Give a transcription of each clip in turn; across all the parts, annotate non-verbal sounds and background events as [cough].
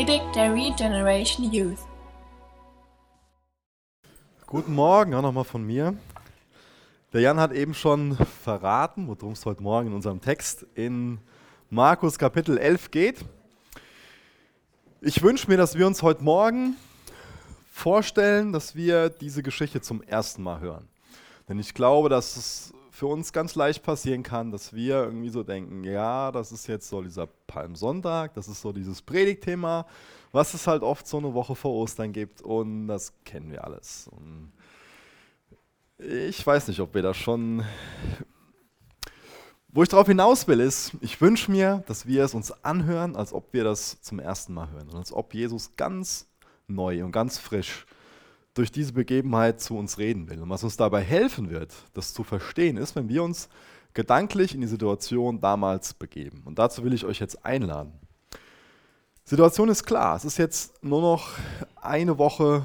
Predigt der Regeneration Youth. Guten Morgen, auch nochmal von mir. Der Jan hat eben schon verraten, worum es heute Morgen in unserem Text in Markus Kapitel 11 geht. Ich wünsche mir, dass wir uns heute Morgen vorstellen, dass wir diese Geschichte zum ersten Mal hören. Denn ich glaube, dass es für uns ganz leicht passieren kann, dass wir irgendwie so denken, ja, das ist jetzt so dieser Palmsonntag, das ist so dieses Predigtthema, was es halt oft so eine Woche vor Ostern gibt und das kennen wir alles. Und ich weiß nicht, ob wir das schon... Wo ich darauf hinaus will, ist, ich wünsche mir, dass wir es uns anhören, als ob wir das zum ersten Mal hören und als ob Jesus ganz neu und ganz frisch durch diese Begebenheit zu uns reden will. Und was uns dabei helfen wird, das zu verstehen, ist, wenn wir uns gedanklich in die Situation damals begeben. Und dazu will ich euch jetzt einladen. Situation ist klar, es ist jetzt nur noch eine Woche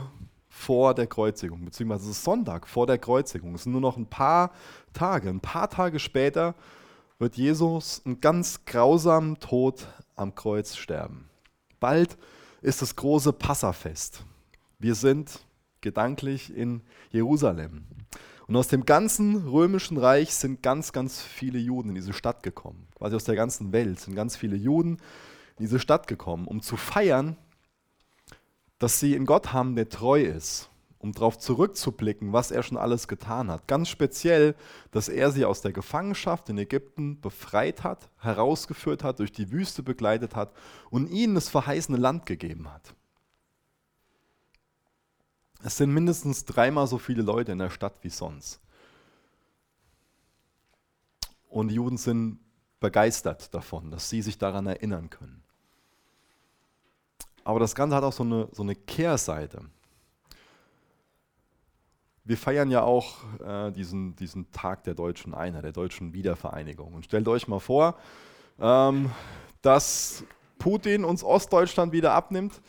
vor der Kreuzigung, beziehungsweise es ist Sonntag vor der Kreuzigung. Es sind nur noch ein paar Tage. Ein paar Tage später wird Jesus einen ganz grausamen Tod am Kreuz sterben. Bald ist das große Passafest. Wir sind gedanklich in Jerusalem. Und aus dem ganzen römischen Reich sind ganz, ganz viele Juden in diese Stadt gekommen. Quasi aus der ganzen Welt sind ganz viele Juden in diese Stadt gekommen, um zu feiern, dass sie in Gott haben, der treu ist, um darauf zurückzublicken, was er schon alles getan hat. Ganz speziell, dass er sie aus der Gefangenschaft in Ägypten befreit hat, herausgeführt hat, durch die Wüste begleitet hat und ihnen das verheißene Land gegeben hat. Es sind mindestens dreimal so viele Leute in der Stadt wie sonst. Und die Juden sind begeistert davon, dass sie sich daran erinnern können. Aber das Ganze hat auch so eine, so eine Kehrseite. Wir feiern ja auch äh, diesen, diesen Tag der deutschen Einheit, der deutschen Wiedervereinigung. Und stellt euch mal vor, ähm, dass Putin uns Ostdeutschland wieder abnimmt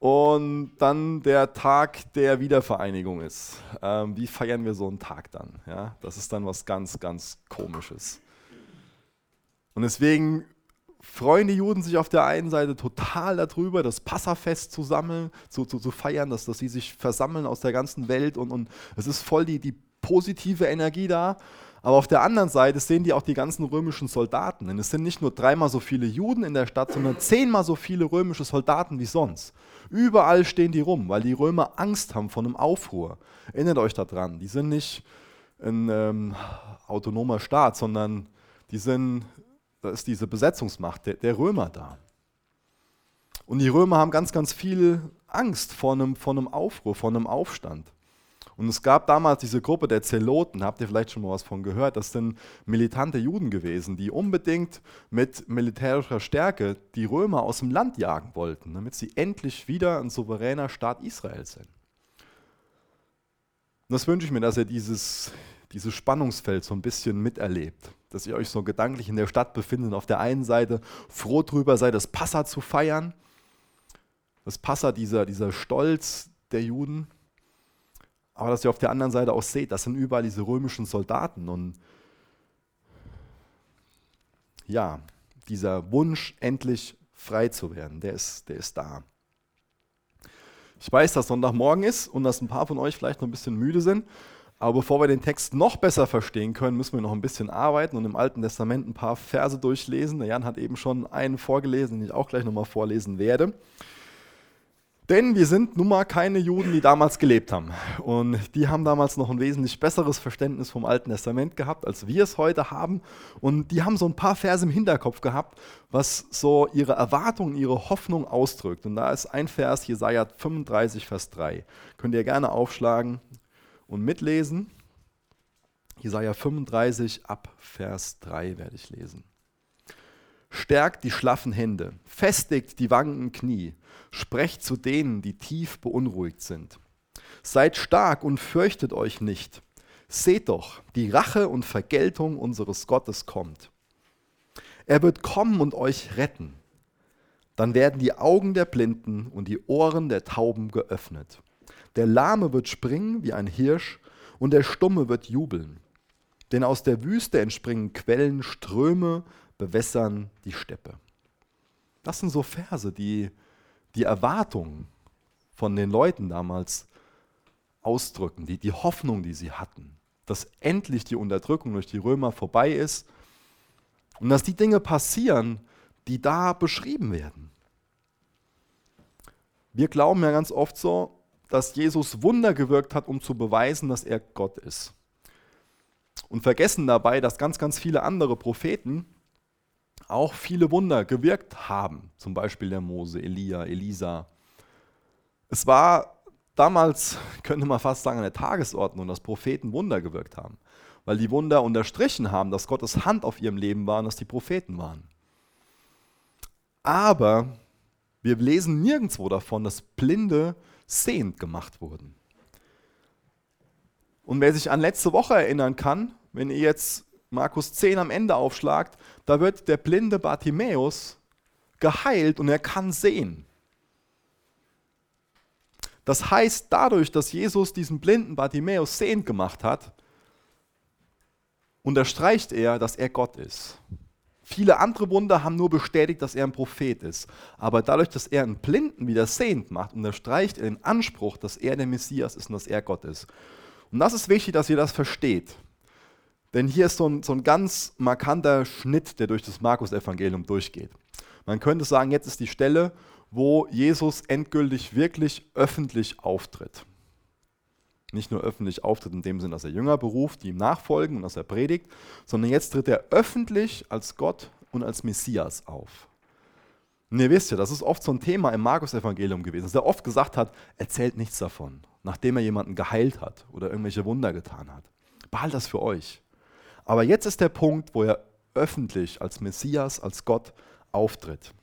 und dann der Tag der Wiedervereinigung ist. Ähm, wie feiern wir so einen Tag dann? Ja, das ist dann was ganz, ganz Komisches. Und deswegen freuen die Juden sich auf der einen Seite total darüber, das Passafest zu sammeln, zu, zu, zu feiern, dass, dass sie sich versammeln aus der ganzen Welt und, und es ist voll die, die positive Energie da. Aber auf der anderen Seite sehen die auch die ganzen römischen Soldaten. Denn es sind nicht nur dreimal so viele Juden in der Stadt, sondern zehnmal so viele römische Soldaten wie sonst. Überall stehen die rum, weil die Römer Angst haben vor einem Aufruhr. Erinnert euch daran, die sind nicht ein ähm, autonomer Staat, sondern die sind, da ist diese Besetzungsmacht der, der Römer da. Und die Römer haben ganz, ganz viel Angst vor einem, vor einem Aufruhr, vor einem Aufstand. Und es gab damals diese Gruppe der Zeloten, habt ihr vielleicht schon mal was von gehört, das sind militante Juden gewesen, die unbedingt mit militärischer Stärke die Römer aus dem Land jagen wollten, damit sie endlich wieder ein souveräner Staat Israel sind. Und das wünsche ich mir, dass ihr dieses, dieses Spannungsfeld so ein bisschen miterlebt, dass ihr euch so gedanklich in der Stadt befindet und auf der einen Seite froh drüber seid, das Passa zu feiern, das Passa, dieser, dieser Stolz der Juden, aber dass ihr auf der anderen Seite auch seht, das sind überall diese römischen Soldaten. Und ja, dieser Wunsch, endlich frei zu werden, der ist, der ist da. Ich weiß, dass Sonntagmorgen ist und dass ein paar von euch vielleicht noch ein bisschen müde sind. Aber bevor wir den Text noch besser verstehen können, müssen wir noch ein bisschen arbeiten und im Alten Testament ein paar Verse durchlesen. Der Jan hat eben schon einen vorgelesen, den ich auch gleich nochmal vorlesen werde. Denn wir sind nun mal keine Juden, die damals gelebt haben. Und die haben damals noch ein wesentlich besseres Verständnis vom Alten Testament gehabt, als wir es heute haben. Und die haben so ein paar Verse im Hinterkopf gehabt, was so ihre Erwartungen, ihre Hoffnung ausdrückt. Und da ist ein Vers, Jesaja 35, Vers 3. Könnt ihr gerne aufschlagen und mitlesen. Jesaja 35 ab Vers 3 werde ich lesen. Stärkt die schlaffen Hände, festigt die wankenden Knie, sprecht zu denen, die tief beunruhigt sind. Seid stark und fürchtet euch nicht. Seht doch, die Rache und Vergeltung unseres Gottes kommt. Er wird kommen und euch retten. Dann werden die Augen der Blinden und die Ohren der Tauben geöffnet. Der Lahme wird springen wie ein Hirsch und der Stumme wird jubeln. Denn aus der Wüste entspringen Quellen, Ströme bewässern die Steppe. Das sind so Verse, die, die Erwartung von den Leuten damals ausdrücken, die, die Hoffnung, die sie hatten, dass endlich die Unterdrückung durch die Römer vorbei ist und dass die Dinge passieren, die da beschrieben werden. Wir glauben ja ganz oft so, dass Jesus Wunder gewirkt hat, um zu beweisen, dass er Gott ist. Und vergessen dabei, dass ganz, ganz viele andere Propheten auch viele Wunder gewirkt haben. Zum Beispiel der Mose, Elia, Elisa. Es war damals, [laughs] könnte man fast sagen, eine Tagesordnung, dass Propheten Wunder gewirkt haben. Weil die Wunder unterstrichen haben, dass Gottes Hand auf ihrem Leben war und dass die Propheten waren. Aber wir lesen nirgendwo davon, dass Blinde sehend gemacht wurden. Und wer sich an letzte Woche erinnern kann, wenn ihr jetzt Markus 10 am Ende aufschlagt, da wird der blinde Bartimäus geheilt und er kann sehen. Das heißt, dadurch, dass Jesus diesen blinden Bartimäus sehend gemacht hat, unterstreicht er, dass er Gott ist. Viele andere Wunder haben nur bestätigt, dass er ein Prophet ist. Aber dadurch, dass er einen Blinden wieder sehend macht, unterstreicht er den Anspruch, dass er der Messias ist und dass er Gott ist. Und das ist wichtig, dass ihr das versteht. Denn hier ist so ein, so ein ganz markanter Schnitt, der durch das Markus-Evangelium durchgeht. Man könnte sagen, jetzt ist die Stelle, wo Jesus endgültig wirklich öffentlich auftritt. Nicht nur öffentlich auftritt in dem Sinn, dass er Jünger beruft, die ihm nachfolgen und dass er predigt, sondern jetzt tritt er öffentlich als Gott und als Messias auf. Und ihr wisst ja, das ist oft so ein Thema im Markus-Evangelium gewesen, dass er oft gesagt hat, erzählt nichts davon, nachdem er jemanden geheilt hat oder irgendwelche Wunder getan hat. Behalt das für euch. Aber jetzt ist der Punkt, wo er öffentlich als Messias, als Gott auftritt.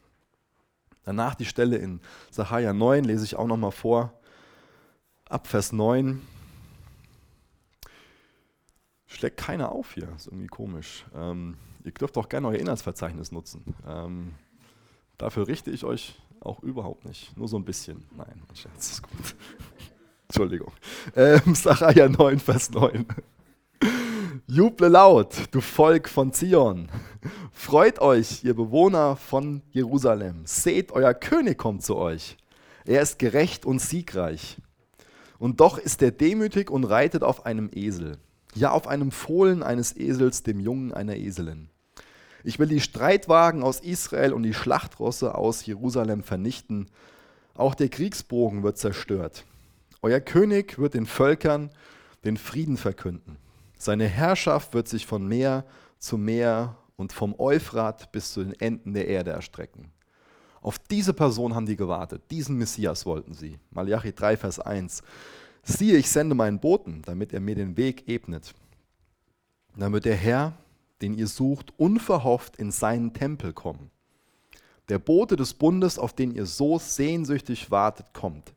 Danach die Stelle in Sacharja 9 lese ich auch nochmal vor. Ab Vers 9. Schlägt keiner auf hier, ist irgendwie komisch. Ähm, ihr dürft auch gerne euer Inhaltsverzeichnis nutzen. Ähm, dafür richte ich euch auch überhaupt nicht. Nur so ein bisschen. Nein, mein Scherz ist gut. [laughs] Entschuldigung. Ähm, Sacharja 9, Vers 9. Juble laut, du Volk von Zion. Freut euch, ihr Bewohner von Jerusalem. Seht, euer König kommt zu euch. Er ist gerecht und siegreich. Und doch ist er demütig und reitet auf einem Esel. Ja, auf einem Fohlen eines Esels, dem Jungen einer Eselin. Ich will die Streitwagen aus Israel und die Schlachtrosse aus Jerusalem vernichten. Auch der Kriegsbogen wird zerstört. Euer König wird den Völkern den Frieden verkünden. Seine Herrschaft wird sich von Meer zu Meer und vom Euphrat bis zu den Enden der Erde erstrecken. Auf diese Person haben die gewartet, diesen Messias wollten sie. Malachi 3, Vers 1. Siehe, ich sende meinen Boten, damit er mir den Weg ebnet. Wird der Herr, den ihr sucht, unverhofft in seinen Tempel kommen. Der Bote des Bundes, auf den ihr so sehnsüchtig wartet, kommt,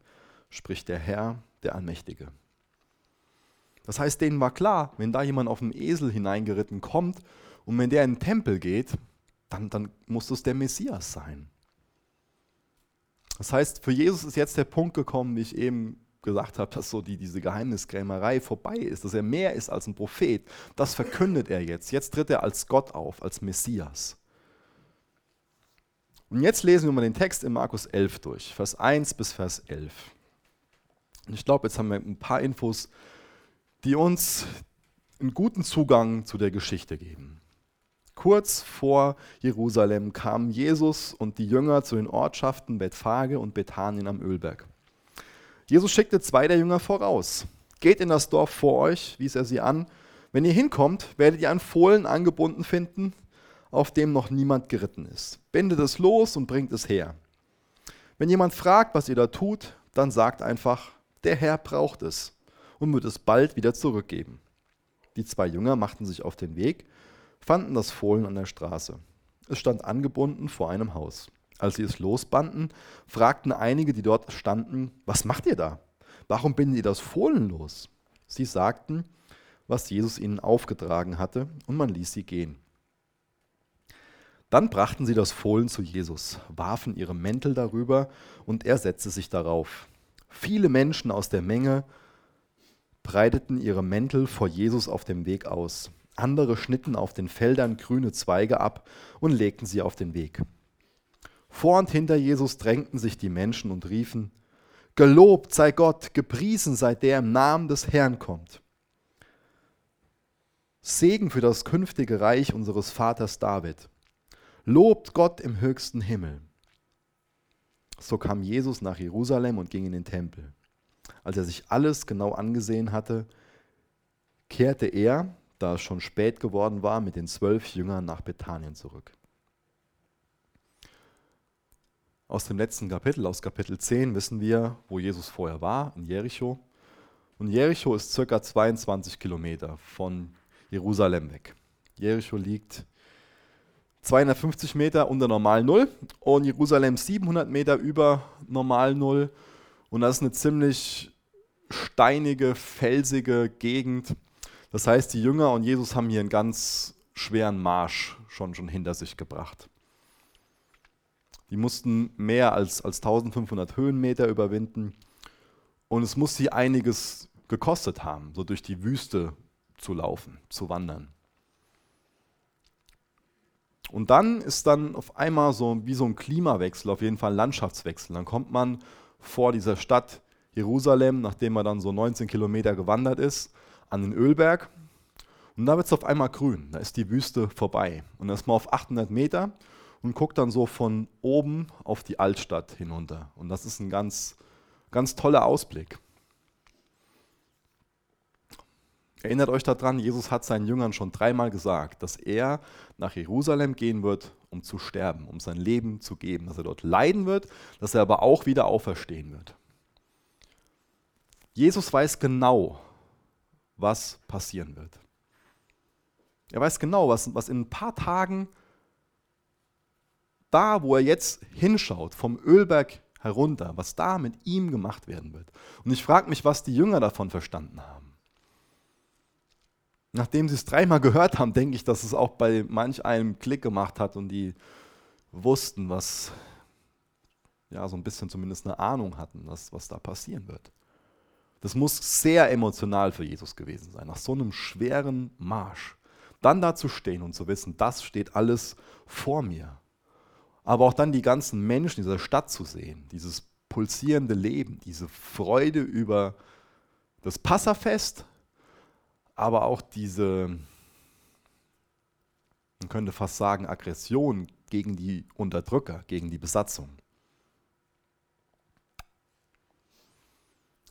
spricht der Herr, der Allmächtige. Das heißt, denen war klar, wenn da jemand auf dem Esel hineingeritten kommt und wenn der in den Tempel geht, dann, dann muss es der Messias sein. Das heißt, für Jesus ist jetzt der Punkt gekommen, wie ich eben gesagt habe, dass so die, diese Geheimniskrämerei vorbei ist, dass er mehr ist als ein Prophet. Das verkündet er jetzt. Jetzt tritt er als Gott auf, als Messias. Und jetzt lesen wir mal den Text in Markus 11 durch, Vers 1 bis Vers 11. Und ich glaube, jetzt haben wir ein paar Infos die uns einen guten Zugang zu der Geschichte geben. Kurz vor Jerusalem kamen Jesus und die Jünger zu den Ortschaften Bethphage und Bethanien am Ölberg. Jesus schickte zwei der Jünger voraus. Geht in das Dorf vor euch, wies er sie an. Wenn ihr hinkommt, werdet ihr ein Fohlen angebunden finden, auf dem noch niemand geritten ist. Bindet es los und bringt es her. Wenn jemand fragt, was ihr da tut, dann sagt einfach, der Herr braucht es und wird es bald wieder zurückgeben. Die zwei Jünger machten sich auf den Weg, fanden das Fohlen an der Straße. Es stand angebunden vor einem Haus. Als sie es losbanden, fragten einige, die dort standen, was macht ihr da? Warum bindet ihr das Fohlen los? Sie sagten, was Jesus ihnen aufgetragen hatte, und man ließ sie gehen. Dann brachten sie das Fohlen zu Jesus, warfen ihre Mäntel darüber, und er setzte sich darauf. Viele Menschen aus der Menge breiteten ihre Mäntel vor Jesus auf dem Weg aus. Andere schnitten auf den Feldern grüne Zweige ab und legten sie auf den Weg. Vor und hinter Jesus drängten sich die Menschen und riefen, Gelobt sei Gott, gepriesen sei der im Namen des Herrn kommt. Segen für das künftige Reich unseres Vaters David. Lobt Gott im höchsten Himmel. So kam Jesus nach Jerusalem und ging in den Tempel. Als er sich alles genau angesehen hatte, kehrte er, da es schon spät geworden war, mit den zwölf Jüngern nach Bethanien zurück. Aus dem letzten Kapitel, aus Kapitel 10, wissen wir, wo Jesus vorher war, in Jericho. Und Jericho ist circa 22 Kilometer von Jerusalem weg. Jericho liegt 250 Meter unter Normal Null und Jerusalem 700 Meter über Normal Null. Und das ist eine ziemlich steinige, felsige Gegend. Das heißt, die Jünger und Jesus haben hier einen ganz schweren Marsch schon, schon hinter sich gebracht. Die mussten mehr als, als 1500 Höhenmeter überwinden. Und es muss sie einiges gekostet haben, so durch die Wüste zu laufen, zu wandern. Und dann ist dann auf einmal so wie so ein Klimawechsel, auf jeden Fall ein Landschaftswechsel. Dann kommt man vor dieser Stadt Jerusalem, nachdem man dann so 19 Kilometer gewandert ist, an den Ölberg. Und da wird es auf einmal grün, da ist die Wüste vorbei. Und dann ist man auf 800 Meter und guckt dann so von oben auf die Altstadt hinunter. Und das ist ein ganz, ganz toller Ausblick. Erinnert euch daran, Jesus hat seinen Jüngern schon dreimal gesagt, dass er nach Jerusalem gehen wird, um zu sterben, um sein Leben zu geben, dass er dort leiden wird, dass er aber auch wieder auferstehen wird. Jesus weiß genau, was passieren wird. Er weiß genau, was, was in ein paar Tagen da, wo er jetzt hinschaut, vom Ölberg herunter, was da mit ihm gemacht werden wird. Und ich frage mich, was die Jünger davon verstanden haben. Nachdem sie es dreimal gehört haben, denke ich, dass es auch bei manch einem Klick gemacht hat und die wussten, was, ja, so ein bisschen zumindest eine Ahnung hatten, was, was da passieren wird. Das muss sehr emotional für Jesus gewesen sein, nach so einem schweren Marsch. Dann da zu stehen und zu wissen, das steht alles vor mir. Aber auch dann die ganzen Menschen dieser Stadt zu sehen, dieses pulsierende Leben, diese Freude über das Passafest, aber auch diese, man könnte fast sagen, Aggression gegen die Unterdrücker, gegen die Besatzung.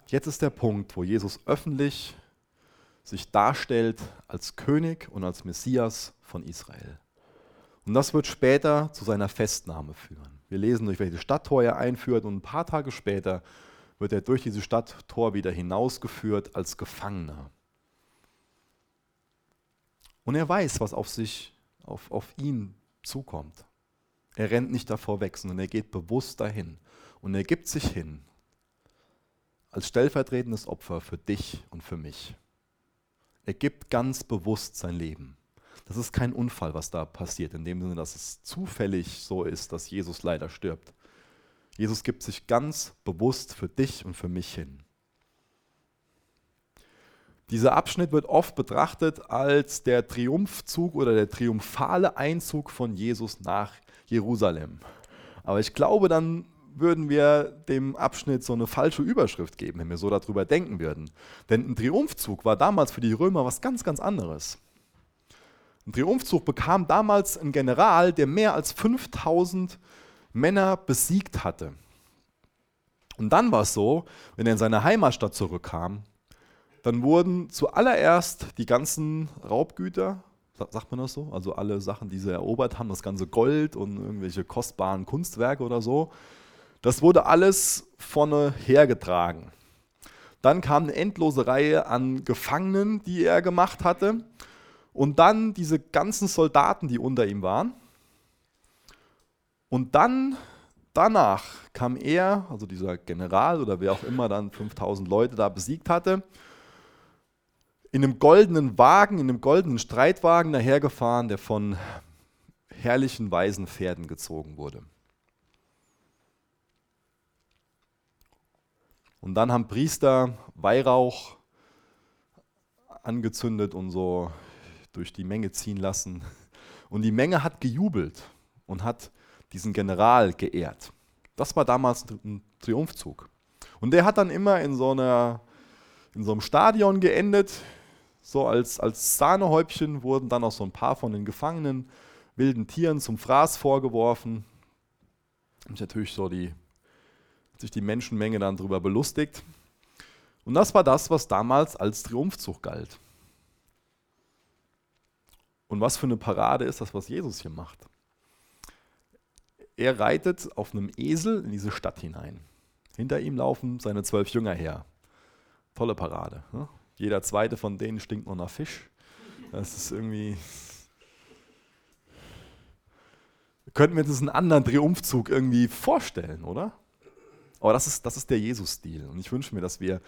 Jetzt ist der Punkt, wo Jesus öffentlich sich darstellt als König und als Messias von Israel. Und das wird später zu seiner Festnahme führen. Wir lesen, durch welche Stadttor er einführt und ein paar Tage später wird er durch dieses Stadttor wieder hinausgeführt als Gefangener. Und er weiß, was auf sich, auf, auf ihn zukommt. Er rennt nicht davor weg, sondern er geht bewusst dahin. Und er gibt sich hin als stellvertretendes Opfer für dich und für mich. Er gibt ganz bewusst sein Leben. Das ist kein Unfall, was da passiert, in dem Sinne, dass es zufällig so ist, dass Jesus leider stirbt. Jesus gibt sich ganz bewusst für dich und für mich hin. Dieser Abschnitt wird oft betrachtet als der Triumphzug oder der triumphale Einzug von Jesus nach Jerusalem. Aber ich glaube, dann würden wir dem Abschnitt so eine falsche Überschrift geben, wenn wir so darüber denken würden. Denn ein Triumphzug war damals für die Römer was ganz, ganz anderes. Ein Triumphzug bekam damals ein General, der mehr als 5000 Männer besiegt hatte. Und dann war es so, wenn er in seine Heimatstadt zurückkam, dann wurden zuallererst die ganzen Raubgüter, sagt man das so, also alle Sachen, die sie erobert haben, das ganze Gold und irgendwelche kostbaren Kunstwerke oder so, das wurde alles vorne hergetragen. Dann kam eine endlose Reihe an Gefangenen, die er gemacht hatte. Und dann diese ganzen Soldaten, die unter ihm waren. Und dann, danach kam er, also dieser General oder wer auch immer dann 5000 Leute da besiegt hatte, in einem goldenen Wagen, in einem goldenen Streitwagen dahergefahren, der von herrlichen weißen Pferden gezogen wurde. Und dann haben Priester Weihrauch angezündet und so durch die Menge ziehen lassen. Und die Menge hat gejubelt und hat diesen General geehrt. Das war damals ein Triumphzug. Und der hat dann immer in so, einer, in so einem Stadion geendet. So als, als Sahnehäubchen wurden dann auch so ein paar von den Gefangenen wilden Tieren zum Fraß vorgeworfen. Und natürlich so die, sich die Menschenmenge dann darüber belustigt. Und das war das, was damals als Triumphzug galt. Und was für eine Parade ist das, was Jesus hier macht? Er reitet auf einem Esel in diese Stadt hinein. Hinter ihm laufen seine zwölf Jünger her. Tolle Parade. Ne? Jeder zweite von denen stinkt noch nach Fisch. Das ist irgendwie. Könnten wir uns einen anderen Triumphzug irgendwie vorstellen, oder? Aber das ist, das ist der Jesus-Stil. Und ich wünsche mir, dass wir,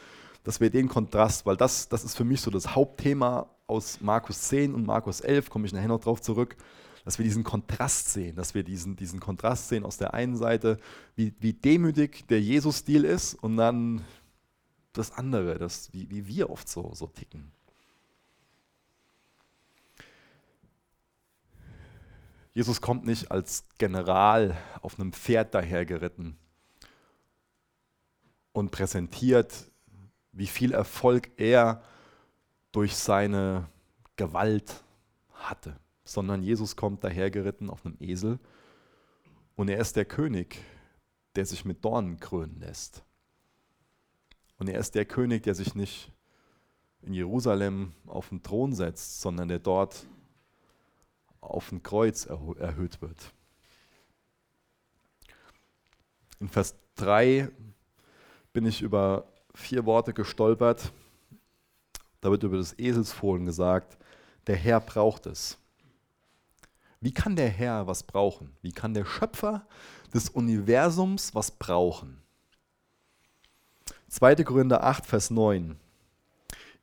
dass wir den Kontrast, weil das, das ist für mich so das Hauptthema aus Markus 10 und Markus 11, komme ich nachher noch drauf zurück, dass wir diesen Kontrast sehen, dass wir diesen, diesen Kontrast sehen aus der einen Seite, wie, wie demütig der Jesus-Stil ist und dann das andere, das, wie, wie wir oft so, so ticken. Jesus kommt nicht als General auf einem Pferd dahergeritten und präsentiert, wie viel Erfolg er durch seine Gewalt hatte, sondern Jesus kommt dahergeritten auf einem Esel und er ist der König, der sich mit Dornen krönen lässt. Und er ist der König, der sich nicht in Jerusalem auf den Thron setzt, sondern der dort auf ein Kreuz erhöht wird. In Vers 3 bin ich über vier Worte gestolpert. Da wird über das Eselsfohlen gesagt, der Herr braucht es. Wie kann der Herr was brauchen? Wie kann der Schöpfer des Universums was brauchen? 2. Korinther 8, Vers 9.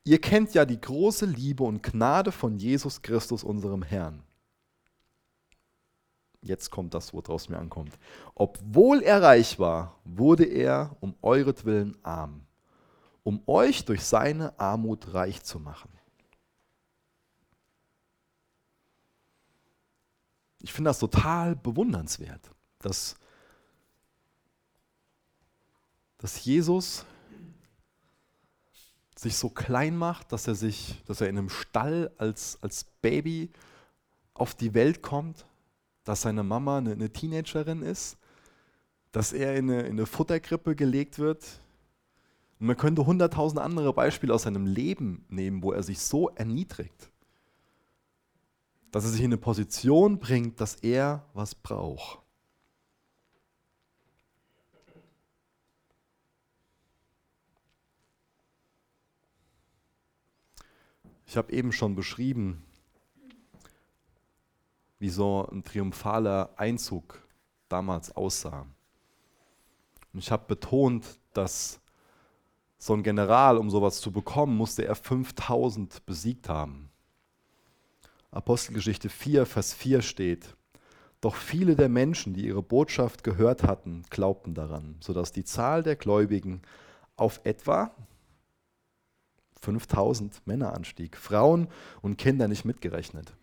Ihr kennt ja die große Liebe und Gnade von Jesus Christus, unserem Herrn. Jetzt kommt das, woraus mir ankommt. Obwohl er reich war, wurde er um euretwillen arm, um euch durch seine Armut reich zu machen. Ich finde das total bewundernswert, dass, dass Jesus sich so klein macht, dass er sich, dass er in einem Stall als, als Baby auf die Welt kommt, dass seine Mama eine, eine Teenagerin ist, dass er in eine, in eine Futterkrippe gelegt wird. Und man könnte hunderttausend andere Beispiele aus seinem Leben nehmen, wo er sich so erniedrigt, dass er sich in eine Position bringt, dass er was braucht. Ich habe eben schon beschrieben, wie so ein triumphaler Einzug damals aussah. Und ich habe betont, dass so ein General, um sowas zu bekommen, musste er 5000 besiegt haben. Apostelgeschichte 4, Vers 4 steht, doch viele der Menschen, die ihre Botschaft gehört hatten, glaubten daran, sodass die Zahl der Gläubigen auf etwa 5000 Männer anstieg, Frauen und Kinder nicht mitgerechnet.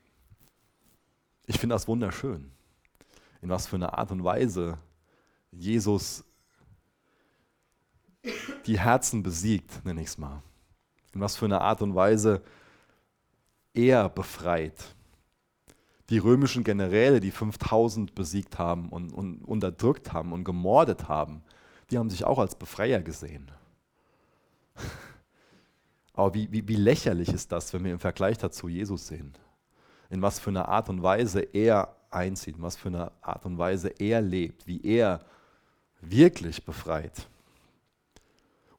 Ich finde das wunderschön, in was für einer Art und Weise Jesus die Herzen besiegt, nenne ich es mal. In was für einer Art und Weise er befreit. Die römischen Generäle, die 5000 besiegt haben und, und unterdrückt haben und gemordet haben, die haben sich auch als Befreier gesehen. Aber wie, wie, wie lächerlich ist das, wenn wir im Vergleich dazu Jesus sehen? in was für einer Art und Weise er einzieht, in was für eine Art und Weise er lebt, wie er wirklich befreit.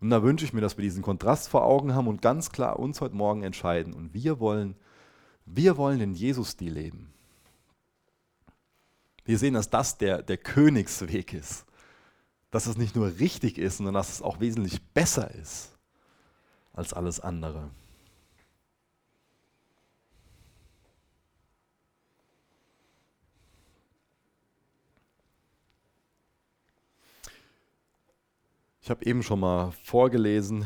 Und da wünsche ich mir, dass wir diesen Kontrast vor Augen haben und ganz klar uns heute Morgen entscheiden. Und wir wollen, wir wollen den Jesus-Stil leben. Wir sehen, dass das der, der Königsweg ist. Dass es nicht nur richtig ist, sondern dass es auch wesentlich besser ist als alles andere. Ich habe eben schon mal vorgelesen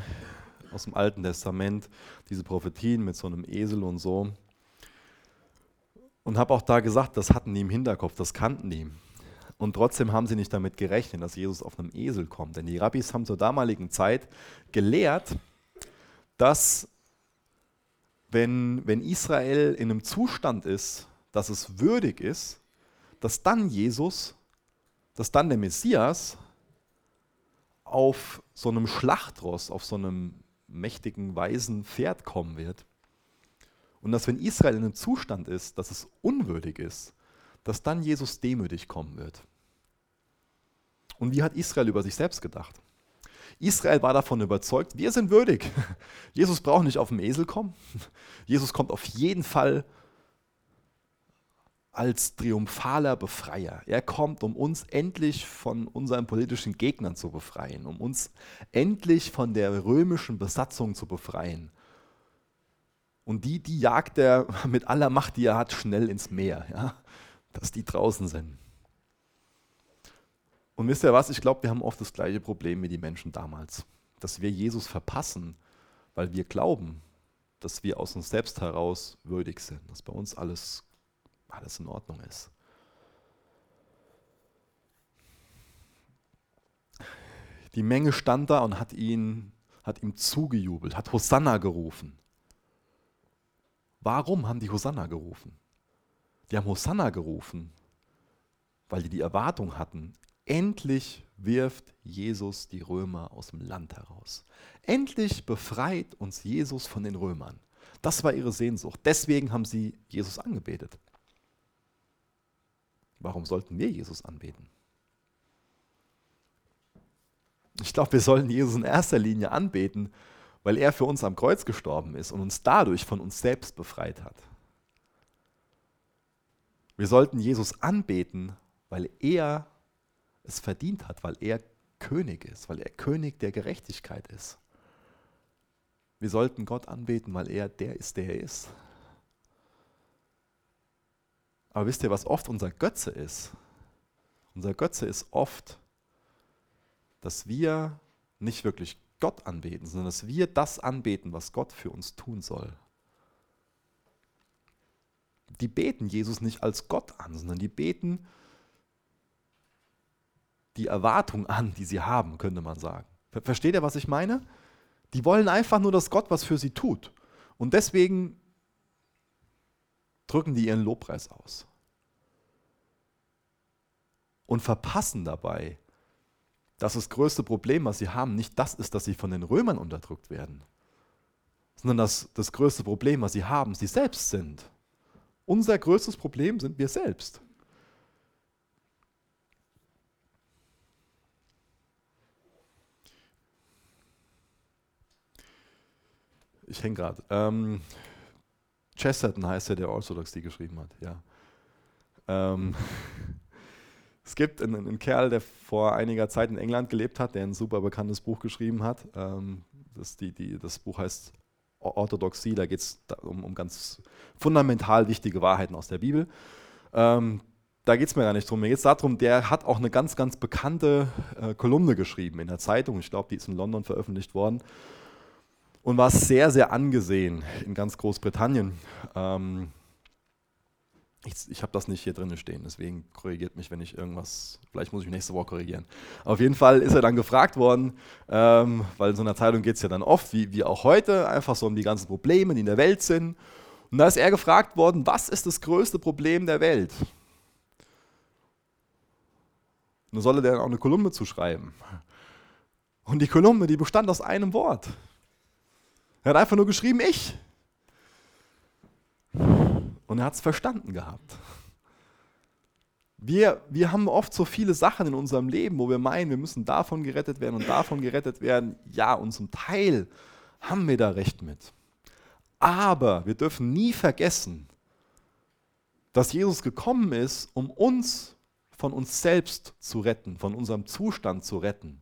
aus dem Alten Testament diese Prophetien mit so einem Esel und so. Und habe auch da gesagt, das hatten die im Hinterkopf, das kannten die. Und trotzdem haben sie nicht damit gerechnet, dass Jesus auf einem Esel kommt. Denn die Rabbis haben zur damaligen Zeit gelehrt, dass wenn, wenn Israel in einem Zustand ist, dass es würdig ist, dass dann Jesus, dass dann der Messias auf so einem Schlachtross, auf so einem mächtigen, weisen Pferd kommen wird. Und dass wenn Israel in einem Zustand ist, dass es unwürdig ist, dass dann Jesus demütig kommen wird. Und wie hat Israel über sich selbst gedacht? Israel war davon überzeugt, wir sind würdig. [laughs] Jesus braucht nicht auf dem Esel kommen. [laughs] Jesus kommt auf jeden Fall als triumphaler Befreier. Er kommt, um uns endlich von unseren politischen Gegnern zu befreien, um uns endlich von der römischen Besatzung zu befreien. Und die, die jagt er [laughs] mit aller Macht, die er hat, schnell ins Meer, ja? dass die draußen sind. Und wisst ihr was, ich glaube, wir haben oft das gleiche Problem wie die Menschen damals, dass wir Jesus verpassen, weil wir glauben, dass wir aus uns selbst heraus würdig sind, dass bei uns alles, alles in Ordnung ist. Die Menge stand da und hat, ihn, hat ihm zugejubelt, hat Hosanna gerufen. Warum haben die Hosanna gerufen? Die haben Hosanna gerufen, weil die die Erwartung hatten, Endlich wirft Jesus die Römer aus dem Land heraus. Endlich befreit uns Jesus von den Römern. Das war ihre Sehnsucht. Deswegen haben sie Jesus angebetet. Warum sollten wir Jesus anbeten? Ich glaube, wir sollen Jesus in erster Linie anbeten, weil er für uns am Kreuz gestorben ist und uns dadurch von uns selbst befreit hat. Wir sollten Jesus anbeten, weil er es verdient hat, weil er König ist, weil er König der Gerechtigkeit ist. Wir sollten Gott anbeten, weil er der ist, der er ist. Aber wisst ihr, was oft unser Götze ist? Unser Götze ist oft, dass wir nicht wirklich Gott anbeten, sondern dass wir das anbeten, was Gott für uns tun soll. Die beten Jesus nicht als Gott an, sondern die beten die Erwartung an, die sie haben, könnte man sagen. Versteht ihr, was ich meine? Die wollen einfach nur, dass Gott was für sie tut. Und deswegen drücken die ihren Lobpreis aus. Und verpassen dabei, dass das größte Problem, was sie haben, nicht das ist, dass sie von den Römern unterdrückt werden, sondern dass das größte Problem, was sie haben, sie selbst sind. Unser größtes Problem sind wir selbst. Ich hänge gerade. Ähm, Chesterton heißt er, der Orthodox die geschrieben hat, ja. Ähm, [laughs] es gibt einen, einen, Kerl, der vor einiger Zeit in England gelebt hat, der ein super bekanntes Buch geschrieben hat. Ähm, das, die, die, das Buch heißt Orthodoxie, da geht es um, um, ganz fundamental wichtige Wahrheiten aus der Bibel. Ähm, da geht es mir gar nicht drum. Mir geht es darum, der hat auch eine ganz, ganz bekannte äh, Kolumne geschrieben in der Zeitung. Ich glaube, die ist in London veröffentlicht worden und war sehr, sehr angesehen in ganz Großbritannien. Ähm, ich, ich habe das nicht hier drin stehen, deswegen korrigiert mich, wenn ich irgendwas, vielleicht muss ich nächste Woche korrigieren. Auf jeden Fall ist er dann gefragt worden, ähm, weil in so einer Zeitung geht es ja dann oft, wie, wie auch heute, einfach so um die ganzen Probleme, die in der Welt sind. Und da ist er gefragt worden, was ist das größte Problem der Welt? Und da soll er dann auch eine Kolumne zuschreiben. Und die Kolumne, die bestand aus einem Wort. Er hat einfach nur geschrieben, ich. Und er hat es verstanden gehabt. Wir, wir haben oft so viele Sachen in unserem Leben, wo wir meinen, wir müssen davon gerettet werden und davon gerettet werden. Ja, und zum Teil haben wir da recht mit. Aber wir dürfen nie vergessen, dass Jesus gekommen ist, um uns von uns selbst zu retten, von unserem Zustand zu retten.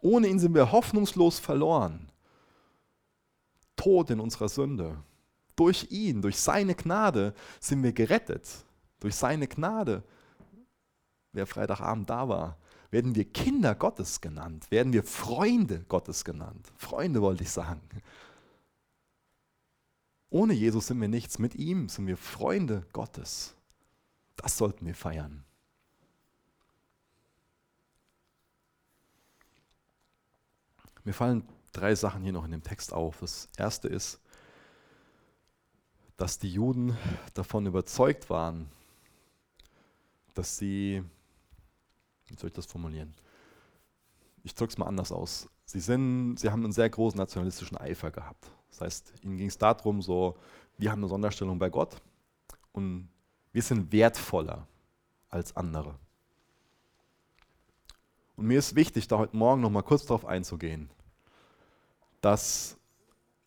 Ohne ihn sind wir hoffnungslos verloren. Tod in unserer Sünde. Durch ihn, durch seine Gnade sind wir gerettet. Durch seine Gnade, wer Freitagabend da war, werden wir Kinder Gottes genannt, werden wir Freunde Gottes genannt. Freunde wollte ich sagen. Ohne Jesus sind wir nichts, mit ihm sind wir Freunde Gottes. Das sollten wir feiern. Mir fallen drei Sachen hier noch in dem Text auf. Das erste ist, dass die Juden davon überzeugt waren, dass sie, wie soll ich das formulieren? Ich drücke es mal anders aus. Sie, sind, sie haben einen sehr großen nationalistischen Eifer gehabt. Das heißt, ihnen ging es darum, so, wir haben eine Sonderstellung bei Gott und wir sind wertvoller als andere. Und mir ist wichtig, da heute Morgen noch mal kurz darauf einzugehen, dass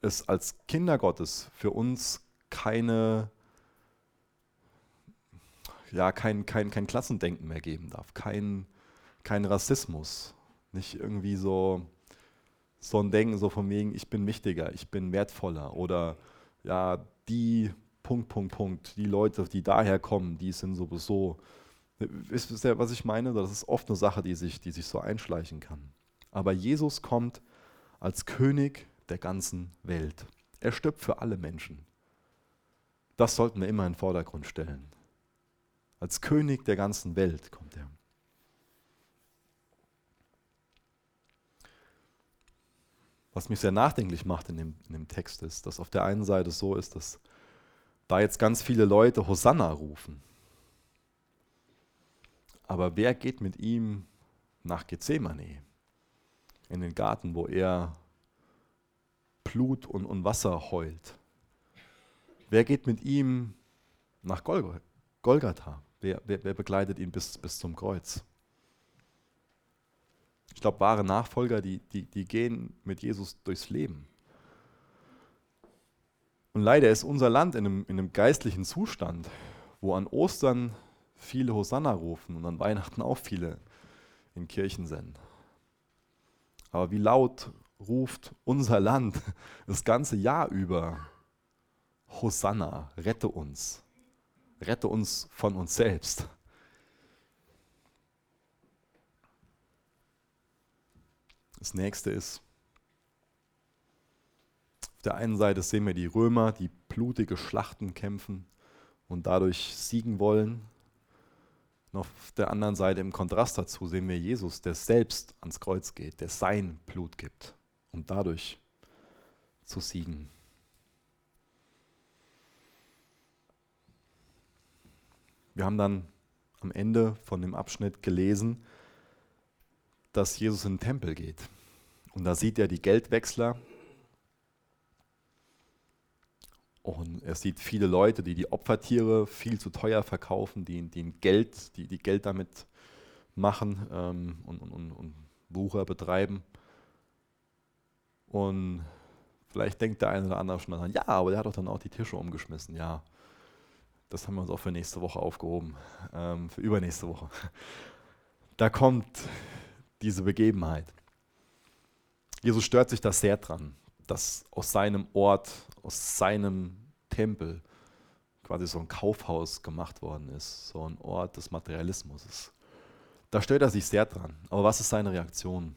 es als Kinder Gottes für uns keine, ja, kein, kein, kein Klassendenken mehr geben darf, kein, kein Rassismus, nicht irgendwie so, so ein Denken so von wegen, ich bin wichtiger, ich bin wertvoller oder ja, die Punkt, Punkt, Punkt, die Leute, die daher kommen, die sind sowieso, wisst ihr, was ich meine? Das ist oft eine Sache, die sich, die sich so einschleichen kann. Aber Jesus kommt als König der ganzen Welt. Er stirbt für alle Menschen. Das sollten wir immer in den Vordergrund stellen. Als König der ganzen Welt kommt er. Was mich sehr nachdenklich macht in dem, in dem Text ist, dass auf der einen Seite so ist, dass da jetzt ganz viele Leute Hosanna rufen. Aber wer geht mit ihm nach Gethsemane? In den Garten, wo er Blut und, und Wasser heult. Wer geht mit ihm nach Golgatha? Wer, wer, wer begleitet ihn bis, bis zum Kreuz? Ich glaube, wahre Nachfolger, die, die, die gehen mit Jesus durchs Leben. Und leider ist unser Land in einem, in einem geistlichen Zustand, wo an Ostern viele Hosanna rufen und an Weihnachten auch viele in Kirchen sind. Aber wie laut ruft unser Land [laughs] das ganze Jahr über Hosanna, rette uns, rette uns von uns selbst. Das nächste ist, auf der einen Seite sehen wir die Römer, die blutige Schlachten kämpfen und dadurch siegen wollen. Und auf der anderen Seite im Kontrast dazu sehen wir Jesus, der selbst ans Kreuz geht, der sein Blut gibt, um dadurch zu siegen. Wir haben dann am Ende von dem Abschnitt gelesen, dass Jesus in den Tempel geht. Und da sieht er die Geldwechsler. Und er sieht viele Leute, die die Opfertiere viel zu teuer verkaufen, die, die Geld, die, die Geld damit machen ähm, und, und, und Wucher betreiben. Und vielleicht denkt der eine oder andere schon daran, ja, aber der hat doch dann auch die Tische umgeschmissen. Ja, das haben wir uns auch für nächste Woche aufgehoben, ähm, für übernächste Woche. Da kommt diese Begebenheit. Jesus stört sich da sehr dran, dass aus seinem Ort, aus seinem Tempel quasi so ein Kaufhaus gemacht worden ist, so ein Ort des Materialismus. Da stört er sich sehr dran. Aber was ist seine Reaktion?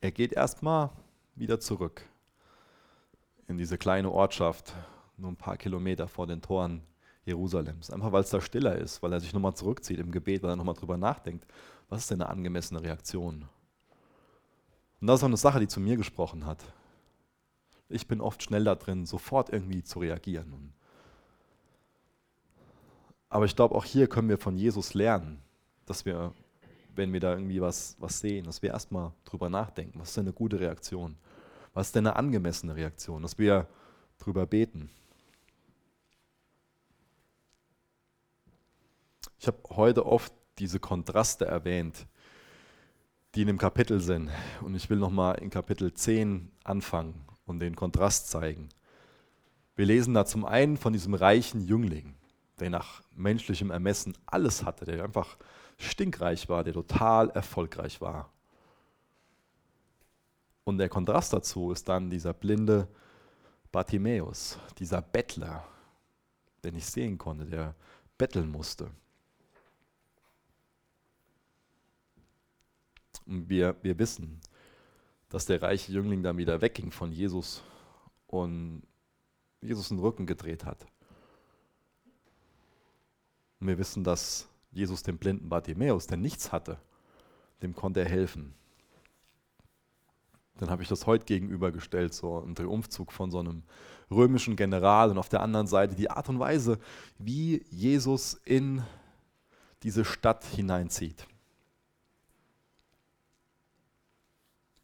Er geht erstmal wieder zurück in diese kleine Ortschaft, nur ein paar Kilometer vor den Toren Jerusalems. Einfach weil es da stiller ist, weil er sich nochmal zurückzieht im Gebet, weil er nochmal drüber nachdenkt, was ist denn eine angemessene Reaktion? Und das ist auch eine Sache, die zu mir gesprochen hat. Ich bin oft schnell da drin, sofort irgendwie zu reagieren. Aber ich glaube, auch hier können wir von Jesus lernen, dass wir, wenn wir da irgendwie was, was sehen, dass wir erstmal drüber nachdenken, was ist denn eine gute Reaktion? Was ist denn eine angemessene Reaktion? Dass wir drüber beten. Ich habe heute oft diese Kontraste erwähnt, die in dem Kapitel sind. Und ich will nochmal in Kapitel 10 anfangen und den Kontrast zeigen. Wir lesen da zum einen von diesem reichen Jüngling, der nach menschlichem Ermessen alles hatte, der einfach stinkreich war, der total erfolgreich war. Und der Kontrast dazu ist dann dieser blinde Bartimäus, dieser Bettler, der nicht sehen konnte, der betteln musste. Und wir, wir wissen, dass der reiche Jüngling dann wieder wegging von Jesus und Jesus den Rücken gedreht hat. Und wir wissen, dass Jesus dem blinden Bartimäus, der nichts hatte, dem konnte er helfen. Dann habe ich das heute gegenübergestellt, so ein Triumphzug von so einem römischen General und auf der anderen Seite die Art und Weise, wie Jesus in diese Stadt hineinzieht.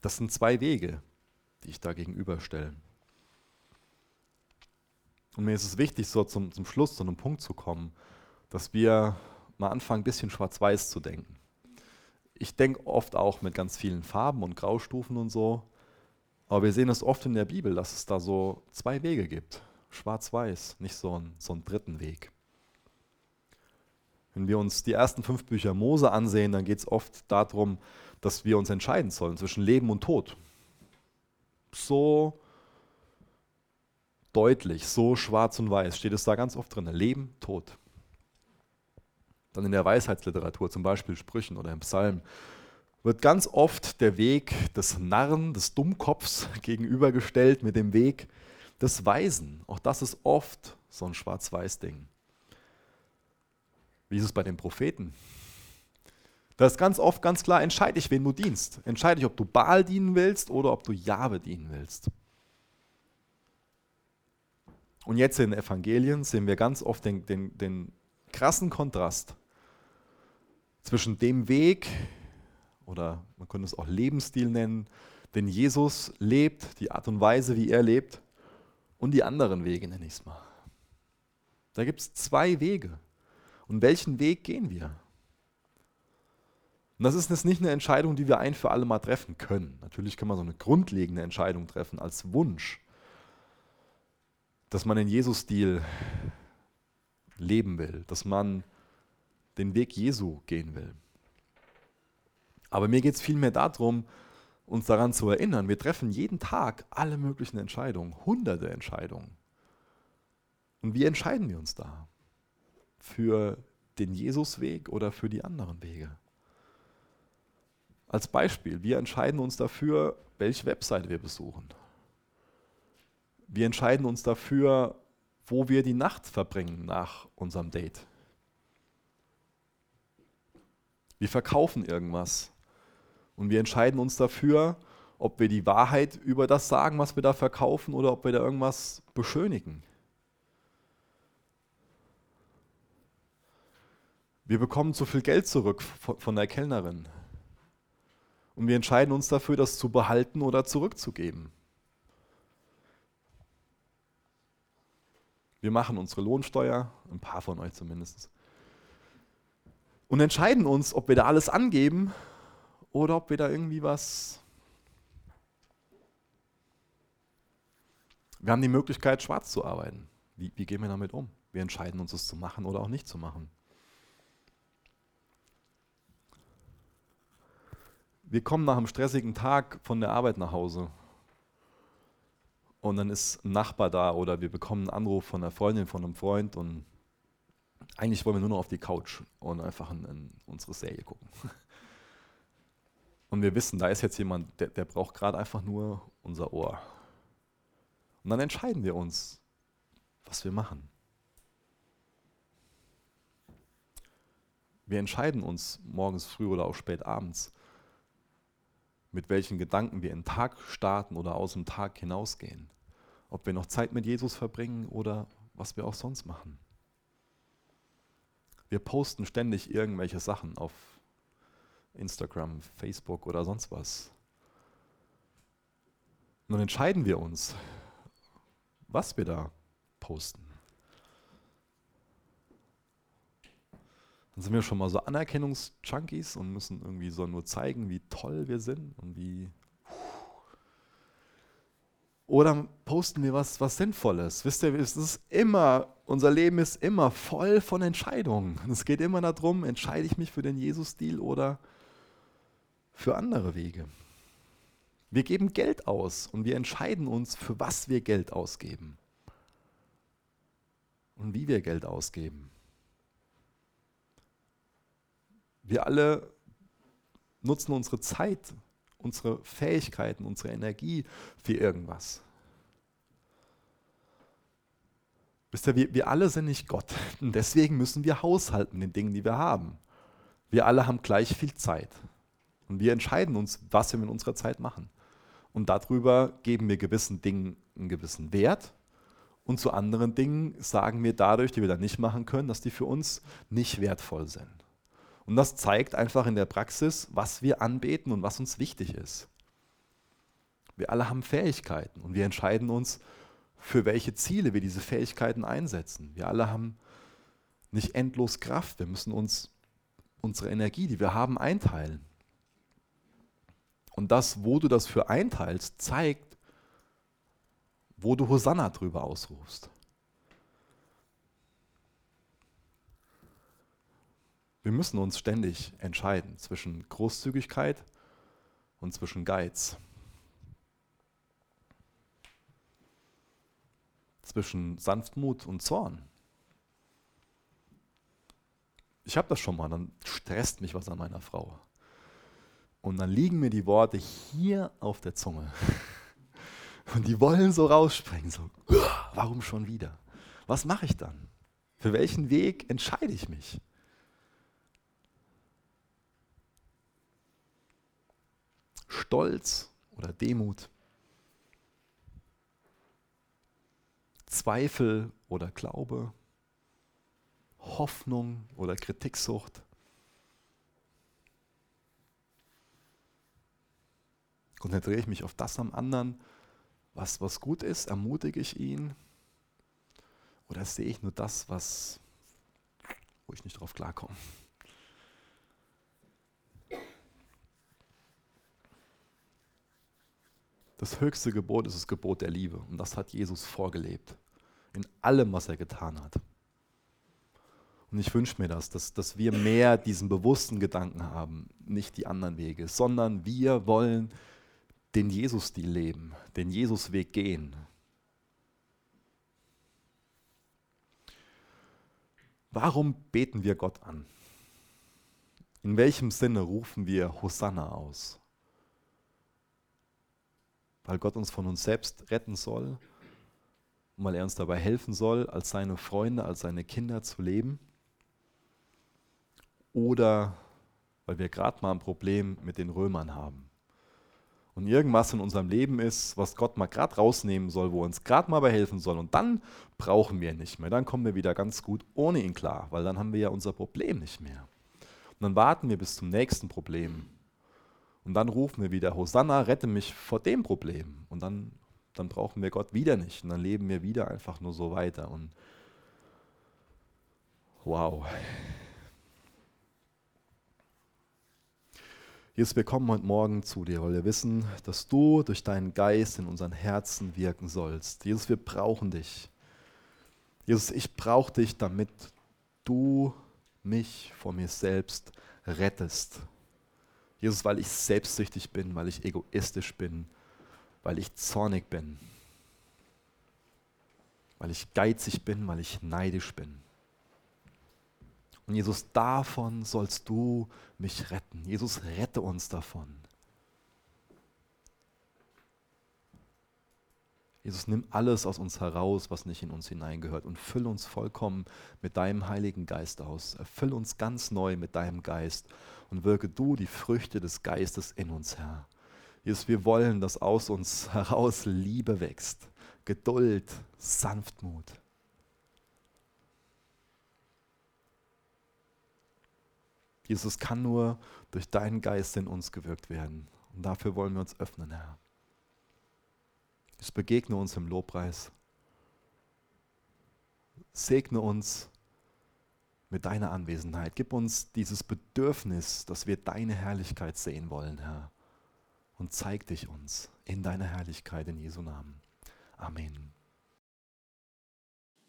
Das sind zwei Wege, die ich da gegenüberstelle. Und mir ist es wichtig, so zum, zum Schluss zu einem Punkt zu kommen, dass wir mal anfangen, ein bisschen schwarz-weiß zu denken. Ich denke oft auch mit ganz vielen Farben und Graustufen und so, aber wir sehen es oft in der Bibel, dass es da so zwei Wege gibt. Schwarz-weiß, nicht so, ein, so einen dritten Weg. Wenn wir uns die ersten fünf Bücher Mose ansehen, dann geht es oft darum, dass wir uns entscheiden sollen zwischen Leben und Tod. So deutlich, so schwarz und weiß steht es da ganz oft drin. Leben, Tod. Dann in der Weisheitsliteratur, zum Beispiel Sprüchen oder im Psalm, wird ganz oft der Weg des Narren, des Dummkopfs [laughs] gegenübergestellt mit dem Weg des Weisen. Auch das ist oft so ein Schwarz-Weiß-Ding. Wie ist es bei den Propheten? Da ist ganz oft ganz klar, entscheide ich, wen du dienst. Entscheide ich, ob du Baal dienen willst oder ob du Jahwe dienen willst. Und jetzt in den Evangelien sehen wir ganz oft den, den, den krassen Kontrast zwischen dem Weg, oder man könnte es auch Lebensstil nennen, den Jesus lebt, die Art und Weise, wie er lebt, und die anderen Wege, nenne ich es mal. Da gibt es zwei Wege. Und welchen Weg gehen wir? Und das ist jetzt nicht eine Entscheidung, die wir ein für alle Mal treffen können. Natürlich kann man so eine grundlegende Entscheidung treffen als Wunsch, dass man den Jesus-Stil leben will, dass man den Weg Jesu gehen will. Aber mir geht es vielmehr darum, uns daran zu erinnern, wir treffen jeden Tag alle möglichen Entscheidungen, hunderte Entscheidungen. Und wie entscheiden wir uns da? Für den Jesusweg oder für die anderen Wege? Als Beispiel, wir entscheiden uns dafür, welche Webseite wir besuchen. Wir entscheiden uns dafür, wo wir die Nacht verbringen nach unserem Date. Wir verkaufen irgendwas und wir entscheiden uns dafür, ob wir die Wahrheit über das sagen, was wir da verkaufen, oder ob wir da irgendwas beschönigen. Wir bekommen zu viel Geld zurück von der Kellnerin. Und wir entscheiden uns dafür, das zu behalten oder zurückzugeben. Wir machen unsere Lohnsteuer, ein paar von euch zumindest. Und entscheiden uns, ob wir da alles angeben oder ob wir da irgendwie was... Wir haben die Möglichkeit, schwarz zu arbeiten. Wie, wie gehen wir damit um? Wir entscheiden uns, es zu machen oder auch nicht zu machen. Wir kommen nach einem stressigen Tag von der Arbeit nach Hause und dann ist ein Nachbar da oder wir bekommen einen Anruf von einer Freundin, von einem Freund und eigentlich wollen wir nur noch auf die Couch und einfach in, in unsere Serie gucken. [laughs] Und wir wissen, da ist jetzt jemand, der, der braucht gerade einfach nur unser Ohr. Und dann entscheiden wir uns, was wir machen. Wir entscheiden uns morgens früh oder auch spät abends, mit welchen Gedanken wir in den Tag starten oder aus dem Tag hinausgehen. Ob wir noch Zeit mit Jesus verbringen oder was wir auch sonst machen. Wir posten ständig irgendwelche Sachen auf Instagram, Facebook oder sonst was. Nun entscheiden wir uns, was wir da posten. Dann sind wir schon mal so Anerkennungsjunkies und müssen irgendwie so nur zeigen, wie toll wir sind und wie. Oder posten wir was, was Sinnvolles. Wisst ihr, es ist immer, unser Leben ist immer voll von Entscheidungen. Es geht immer darum, entscheide ich mich für den Jesus-Stil oder für andere Wege. Wir geben Geld aus und wir entscheiden uns, für was wir Geld ausgeben und wie wir Geld ausgeben. Wir alle nutzen unsere Zeit, unsere Fähigkeiten, unsere Energie für irgendwas. Wisst ihr, wir, wir alle sind nicht Gott. [laughs] Und deswegen müssen wir haushalten den Dingen, die wir haben. Wir alle haben gleich viel Zeit. Und wir entscheiden uns, was wir mit unserer Zeit machen. Und darüber geben wir gewissen Dingen einen gewissen Wert. Und zu anderen Dingen sagen wir dadurch, die wir dann nicht machen können, dass die für uns nicht wertvoll sind. Und das zeigt einfach in der Praxis, was wir anbeten und was uns wichtig ist. Wir alle haben Fähigkeiten und wir entscheiden uns, für welche Ziele wir diese Fähigkeiten einsetzen. Wir alle haben nicht endlos Kraft. Wir müssen uns unsere Energie, die wir haben, einteilen. Und das, wo du das für einteilst, zeigt, wo du Hosanna drüber ausrufst. Wir müssen uns ständig entscheiden zwischen Großzügigkeit und zwischen Geiz. Zwischen Sanftmut und Zorn. Ich habe das schon mal, dann stresst mich was an meiner Frau. Und dann liegen mir die Worte hier auf der Zunge. [laughs] Und die wollen so rausspringen, so, warum schon wieder? Was mache ich dann? Für welchen Weg entscheide ich mich? Stolz oder Demut? Zweifel oder Glaube? Hoffnung oder Kritiksucht? Konzentriere ich mich auf das am anderen, was, was gut ist? Ermutige ich ihn? Oder sehe ich nur das, was, wo ich nicht drauf klarkomme? Das höchste Gebot ist das Gebot der Liebe. Und das hat Jesus vorgelebt. In allem, was er getan hat. Und ich wünsche mir das, dass, dass wir mehr diesen bewussten Gedanken haben, nicht die anderen Wege, sondern wir wollen den Jesus-Stil leben, den Jesus-Weg gehen. Warum beten wir Gott an? In welchem Sinne rufen wir Hosanna aus? Weil Gott uns von uns selbst retten soll und weil er uns dabei helfen soll, als seine Freunde, als seine Kinder zu leben? Oder weil wir gerade mal ein Problem mit den Römern haben? und irgendwas in unserem Leben ist, was Gott mal gerade rausnehmen soll, wo er uns gerade mal behelfen soll. Und dann brauchen wir ihn nicht mehr. Dann kommen wir wieder ganz gut ohne ihn klar, weil dann haben wir ja unser Problem nicht mehr. Und dann warten wir bis zum nächsten Problem. Und dann rufen wir wieder, Hosanna, rette mich vor dem Problem. Und dann, dann brauchen wir Gott wieder nicht. Und dann leben wir wieder einfach nur so weiter. Und wow. Jesus, wir kommen heute Morgen zu dir, weil wir wissen, dass du durch deinen Geist in unseren Herzen wirken sollst. Jesus, wir brauchen dich. Jesus, ich brauche dich, damit du mich vor mir selbst rettest. Jesus, weil ich selbstsüchtig bin, weil ich egoistisch bin, weil ich zornig bin, weil ich geizig bin, weil ich neidisch bin. Und Jesus, davon sollst du mich retten. Jesus, rette uns davon. Jesus, nimm alles aus uns heraus, was nicht in uns hineingehört und fülle uns vollkommen mit deinem Heiligen Geist aus. Erfülle uns ganz neu mit deinem Geist und wirke du die Früchte des Geistes in uns, Herr. Jesus, wir wollen, dass aus uns [laughs] heraus Liebe wächst, Geduld, Sanftmut. Jesus kann nur durch deinen Geist in uns gewirkt werden. Und dafür wollen wir uns öffnen, Herr. Ich begegne uns im Lobpreis. Segne uns mit deiner Anwesenheit. Gib uns dieses Bedürfnis, dass wir deine Herrlichkeit sehen wollen, Herr. Und zeig dich uns in deiner Herrlichkeit in Jesu Namen. Amen.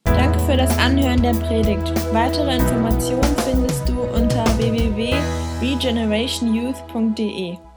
Danke für das Anhören der Predigt. Weitere Informationen findest du unter www.regenerationyouth.de.